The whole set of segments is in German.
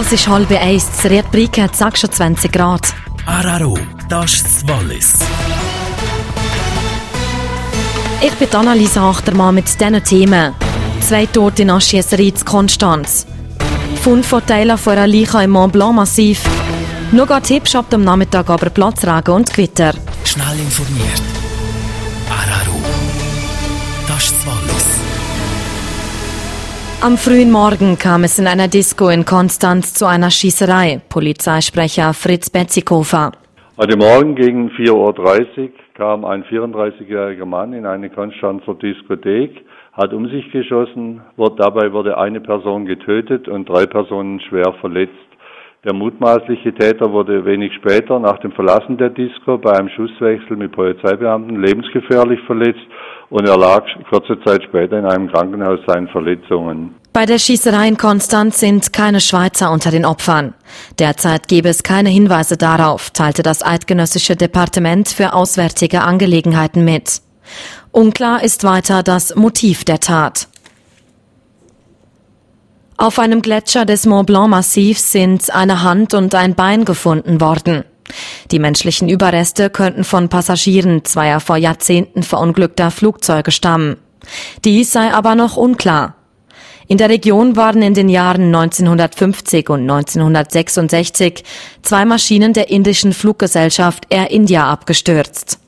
Es ist halb eins. Das Riedbrike hat sag schon 20 Grad. Araro, das ist das Wallis. Ich bin Annalisa Achtermann mit diesen Themen. Zwei Tote in Aschieserei zu Konstanz. Fund von Teilen von einer Leiche im Mont Blanc Massiv. Noch geht ab dem Nachmittag aber Platzregen und Gewitter. Schnell informiert. Araro, das ist das Wallis. Am frühen Morgen kam es in einer Disco in Konstanz zu einer Schießerei. Polizeisprecher Fritz Betzikofer. Heute Morgen gegen 4.30 Uhr kam ein 34-jähriger Mann in eine Konstanzer Diskothek, hat um sich geschossen, dabei wurde eine Person getötet und drei Personen schwer verletzt. Der mutmaßliche Täter wurde wenig später nach dem Verlassen der Disco bei einem Schusswechsel mit Polizeibeamten lebensgefährlich verletzt und er lag kurze Zeit später in einem Krankenhaus seinen Verletzungen. Bei der Schießerei in Konstanz sind keine Schweizer unter den Opfern. Derzeit gebe es keine Hinweise darauf, teilte das Eidgenössische Departement für Auswärtige Angelegenheiten mit. Unklar ist weiter das Motiv der Tat. Auf einem Gletscher des Mont Blanc Massivs sind eine Hand und ein Bein gefunden worden. Die menschlichen Überreste könnten von Passagieren zweier vor Jahrzehnten verunglückter Flugzeuge stammen. Dies sei aber noch unklar. In der Region waren in den Jahren 1950 und 1966 zwei Maschinen der indischen Fluggesellschaft Air India abgestürzt.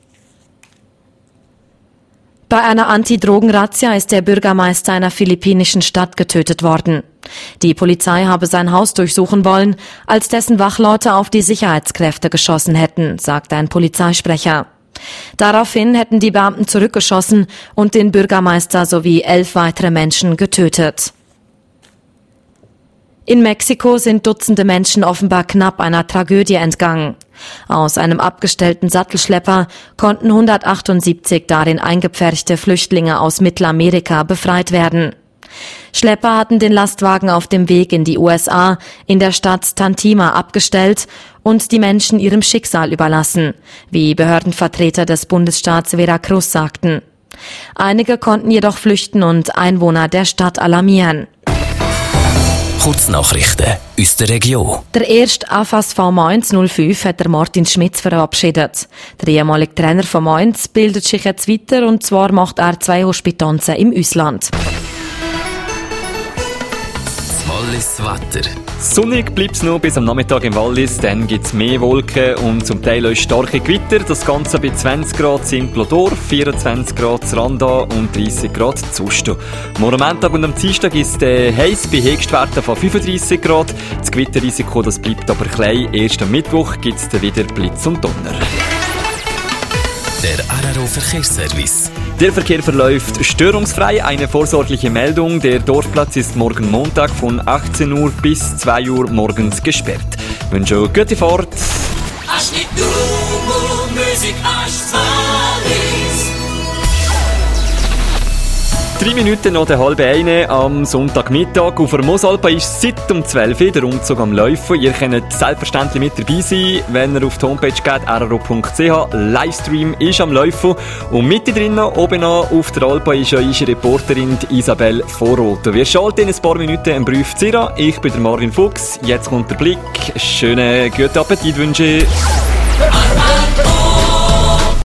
Bei einer Anti-Drogen-Razzia ist der Bürgermeister einer philippinischen Stadt getötet worden. Die Polizei habe sein Haus durchsuchen wollen, als dessen Wachleute auf die Sicherheitskräfte geschossen hätten, sagte ein Polizeisprecher. Daraufhin hätten die Beamten zurückgeschossen und den Bürgermeister sowie elf weitere Menschen getötet. In Mexiko sind Dutzende Menschen offenbar knapp einer Tragödie entgangen. Aus einem abgestellten Sattelschlepper konnten 178 darin eingepferchte Flüchtlinge aus Mittelamerika befreit werden. Schlepper hatten den Lastwagen auf dem Weg in die USA in der Stadt Tantima abgestellt und die Menschen ihrem Schicksal überlassen, wie Behördenvertreter des Bundesstaats Veracruz sagten. Einige konnten jedoch flüchten und Einwohner der Stadt alarmieren. Kurznachrichten aus der Region. Der erste AFAS v Mainz 05 hat der Martin Schmitz verabschiedet. Der ehemalige Trainer von Mainz bildet sich jetzt weiter und zwar macht er zwei Hospitanzen im Ausland. Wallis Wetter. Sonnig bleibt es noch bis am Nachmittag im Wallis, dann gibt es mehr Wolken und zum Teil auch starke Gewitter. Das Ganze bei 20 Grad in Plodorf, 24 Grad Randa und 30 Grad in Usto. Morgen Montag und am Dienstag ist äh, heiß bei Höchstwerten von 35 Grad. Das Gewitterrisiko das bleibt aber klein. Erst am Mittwoch gibt es wieder Blitz und Donner. Der Araro Verkehrsservice. Der Verkehr verläuft störungsfrei. Eine vorsorgliche Meldung. Der Dorfplatz ist morgen Montag von 18 Uhr bis 2 Uhr morgens gesperrt. Ich wünsche euch gute Fahrt. Musik Drei Minuten nach der halben eine am Sonntagmittag. Auf der Mosalpa ist seit um 12 Uhr der Umzug am Laufen. Ihr könnt selbstverständlich mit dabei sein, wenn ihr auf die Homepage geht, rro.ch. Livestream ist am Laufen. Und mitten drin, oben an, auf der Alpa, ist unsere Reporterin Isabel Vorroth. Wir schalten in ein paar Minuten im Brief Zira. Ich bin der Marvin Fuchs. Jetzt kommt der Blick. Schönen guten Appetit wünsche ich.